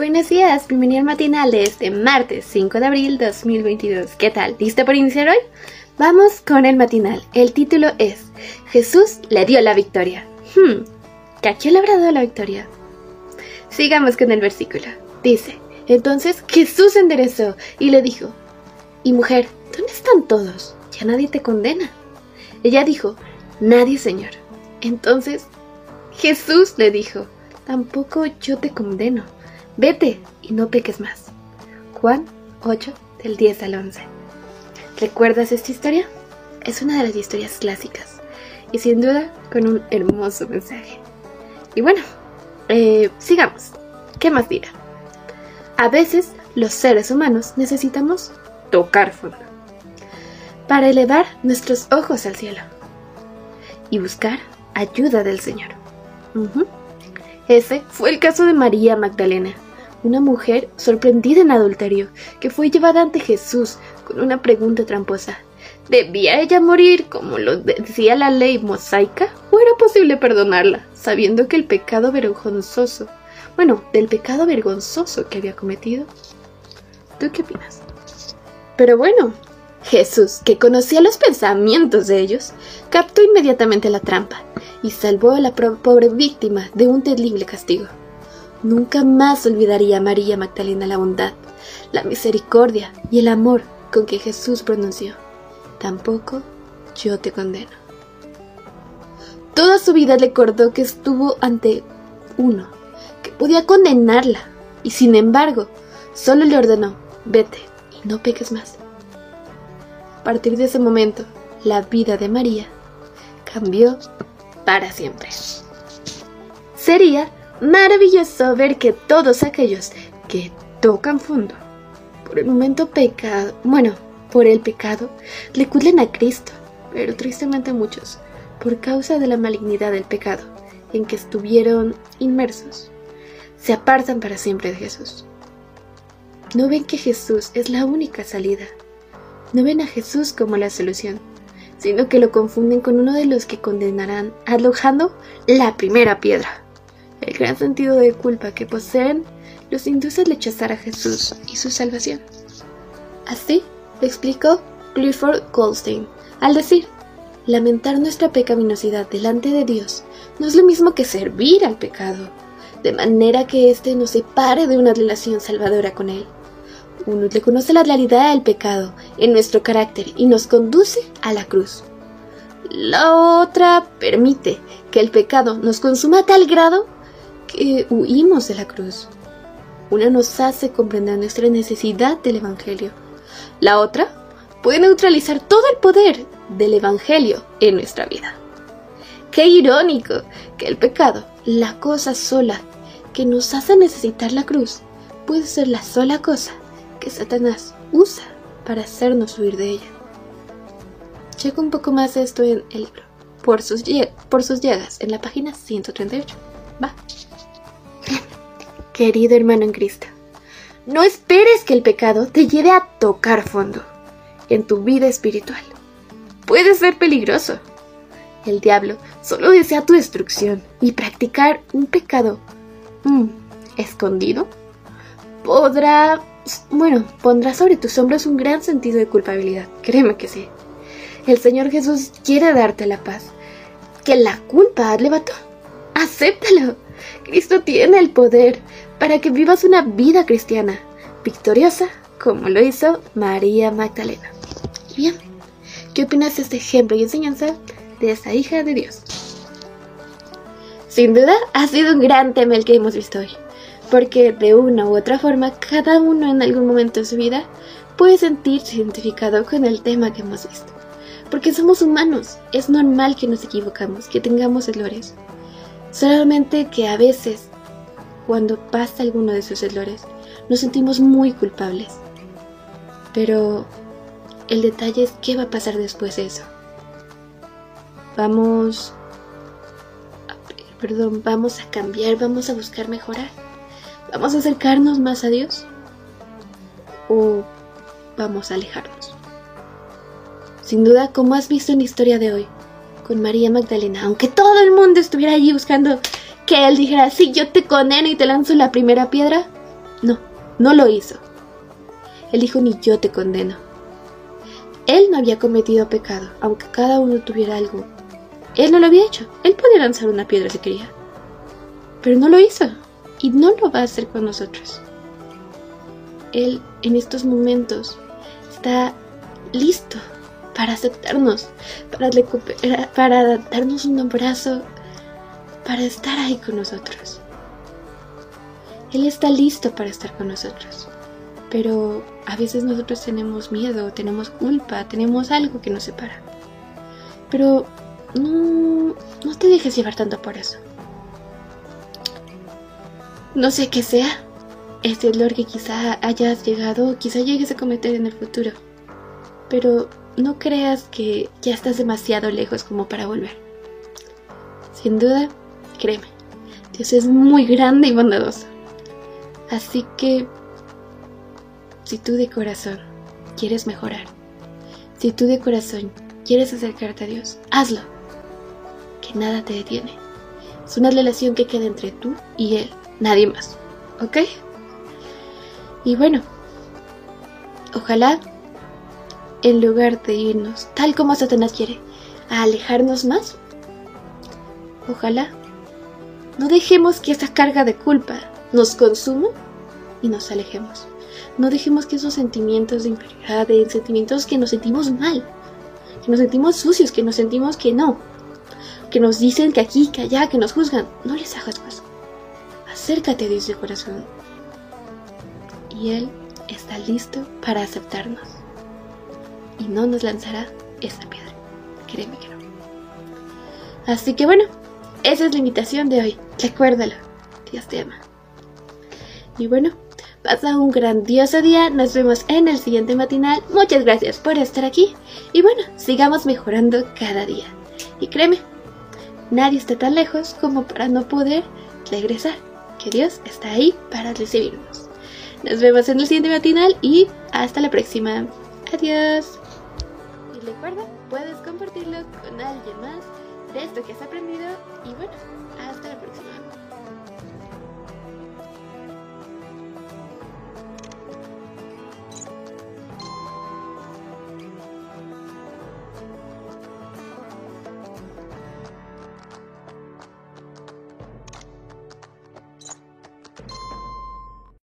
Buenos días, bienvenido al matinal de este martes 5 de abril 2022. ¿Qué tal? ¿Listo por iniciar hoy? Vamos con el matinal. El título es Jesús le dio la victoria. Hmm, ¿a quién le habrá dado la victoria? Sigamos con el versículo. Dice, entonces Jesús se enderezó y le dijo, y mujer, ¿dónde están todos? Ya nadie te condena. Ella dijo, nadie, Señor. Entonces Jesús le dijo, tampoco yo te condeno. Vete y no peques más. Juan 8, del 10 al 11. ¿Recuerdas esta historia? Es una de las historias clásicas y sin duda con un hermoso mensaje. Y bueno, eh, sigamos. ¿Qué más dirá? A veces los seres humanos necesitamos tocar fondo para elevar nuestros ojos al cielo y buscar ayuda del Señor. Ese fue el caso de María Magdalena, una mujer sorprendida en adulterio, que fue llevada ante Jesús con una pregunta tramposa. ¿Debía ella morir como lo decía la ley mosaica? ¿O era posible perdonarla, sabiendo que el pecado vergonzoso, bueno, del pecado vergonzoso que había cometido? ¿Tú qué opinas? Pero bueno, Jesús, que conocía los pensamientos de ellos, captó inmediatamente la trampa y salvó a la pobre víctima de un terrible castigo. Nunca más olvidaría a María Magdalena la bondad, la misericordia y el amor con que Jesús pronunció. Tampoco yo te condeno. Toda su vida le acordó que estuvo ante uno, que podía condenarla, y sin embargo, solo le ordenó, vete y no peques más. A partir de ese momento, la vida de María cambió para siempre. Sería maravilloso ver que todos aquellos que tocan fondo por el momento pecado, bueno, por el pecado, le culen a Cristo, pero tristemente muchos, por causa de la malignidad del pecado en que estuvieron inmersos, se apartan para siempre de Jesús. No ven que Jesús es la única salida. No ven a Jesús como la solución, sino que lo confunden con uno de los que condenarán alojando la primera piedra. El gran sentido de culpa que poseen los induce a rechazar a Jesús y su salvación. Así explicó Clifford Goldstein al decir, lamentar nuestra pecaminosidad delante de Dios no es lo mismo que servir al pecado, de manera que éste nos separe de una relación salvadora con Él. Uno reconoce la realidad del pecado en nuestro carácter y nos conduce a la cruz. La otra permite que el pecado nos consuma a tal grado que huimos de la cruz. Una nos hace comprender nuestra necesidad del Evangelio. La otra puede neutralizar todo el poder del Evangelio en nuestra vida. Qué irónico que el pecado, la cosa sola que nos hace necesitar la cruz, puede ser la sola cosa que Satanás usa para hacernos huir de ella. Checo un poco más esto en el libro, por sus, por sus llegas, en la página 138. Va. Querido hermano en Cristo, no esperes que el pecado te lleve a tocar fondo en tu vida espiritual. Puede ser peligroso. El diablo solo desea tu destrucción y practicar un pecado mm, escondido podrá, bueno, pondrá sobre tus hombros un gran sentido de culpabilidad. Créeme que sí. El Señor Jesús quiere darte la paz. Que la culpa levantó. Acéptalo. Cristo tiene el poder para que vivas una vida cristiana victoriosa como lo hizo María Magdalena. Bien, ¿qué opinas de este ejemplo y enseñanza de esta hija de Dios? Sin duda ha sido un gran tema el que hemos visto hoy, porque de una u otra forma cada uno en algún momento de su vida puede sentirse identificado con el tema que hemos visto. Porque somos humanos, es normal que nos equivocamos, que tengamos errores. Solamente que a veces, cuando pasa alguno de esos errores, nos sentimos muy culpables. Pero el detalle es qué va a pasar después de eso. Vamos... Perdón, vamos a cambiar, vamos a buscar mejorar. ¿Vamos a acercarnos más a Dios? ¿O vamos a alejarnos? Sin duda, como has visto en la historia de hoy, con María Magdalena, aunque todo el mundo estuviera allí buscando que él dijera, sí, yo te condeno y te lanzo la primera piedra, No lo hizo. Él dijo, ni yo te condeno. Él no había cometido pecado, aunque cada uno tuviera algo. Él no lo había hecho. Él podía lanzar una piedra si quería. Pero no lo hizo. Y no lo va a hacer con nosotros. Él en estos momentos está listo para aceptarnos, para, para darnos un abrazo, para estar ahí con nosotros. Él está listo para estar con nosotros. Pero a veces nosotros tenemos miedo, tenemos culpa, tenemos algo que nos separa. Pero no, no te dejes llevar tanto por eso. No sé qué sea ese dolor que quizá hayas llegado, quizá llegues a cometer en el futuro. Pero no creas que ya estás demasiado lejos como para volver. Sin duda, créeme, Dios es muy grande y bondadoso. Así que, si tú de corazón quieres mejorar, si tú de corazón quieres acercarte a Dios, hazlo. Que nada te detiene. Es una relación que queda entre tú y Él, nadie más. ¿Ok? Y bueno, ojalá en lugar de irnos, tal como Satanás quiere, a alejarnos más, ojalá no dejemos que esa carga de culpa nos consuma y nos alejemos. No dejemos que esos sentimientos de inferioridad, de sentimientos que nos sentimos mal, que nos sentimos sucios, que nos sentimos que no, que nos dicen que aquí, que allá, que nos juzgan, no les hagas caso. Acércate de corazón. Y Él está listo para aceptarnos. Y no nos lanzará esa piedra. Créeme que no. Así que bueno, esa es la invitación de hoy. Recuérdalo. Dios te ama. Y bueno, pasa un grandioso día. Nos vemos en el siguiente matinal. Muchas gracias por estar aquí. Y bueno, sigamos mejorando cada día. Y créeme, nadie está tan lejos como para no poder regresar. Que Dios está ahí para recibirnos. Nos vemos en el siguiente matinal y hasta la próxima. Adiós. Y recuerda, puedes compartirlo con alguien más de esto que has aprendido. Y bueno, hasta la próxima.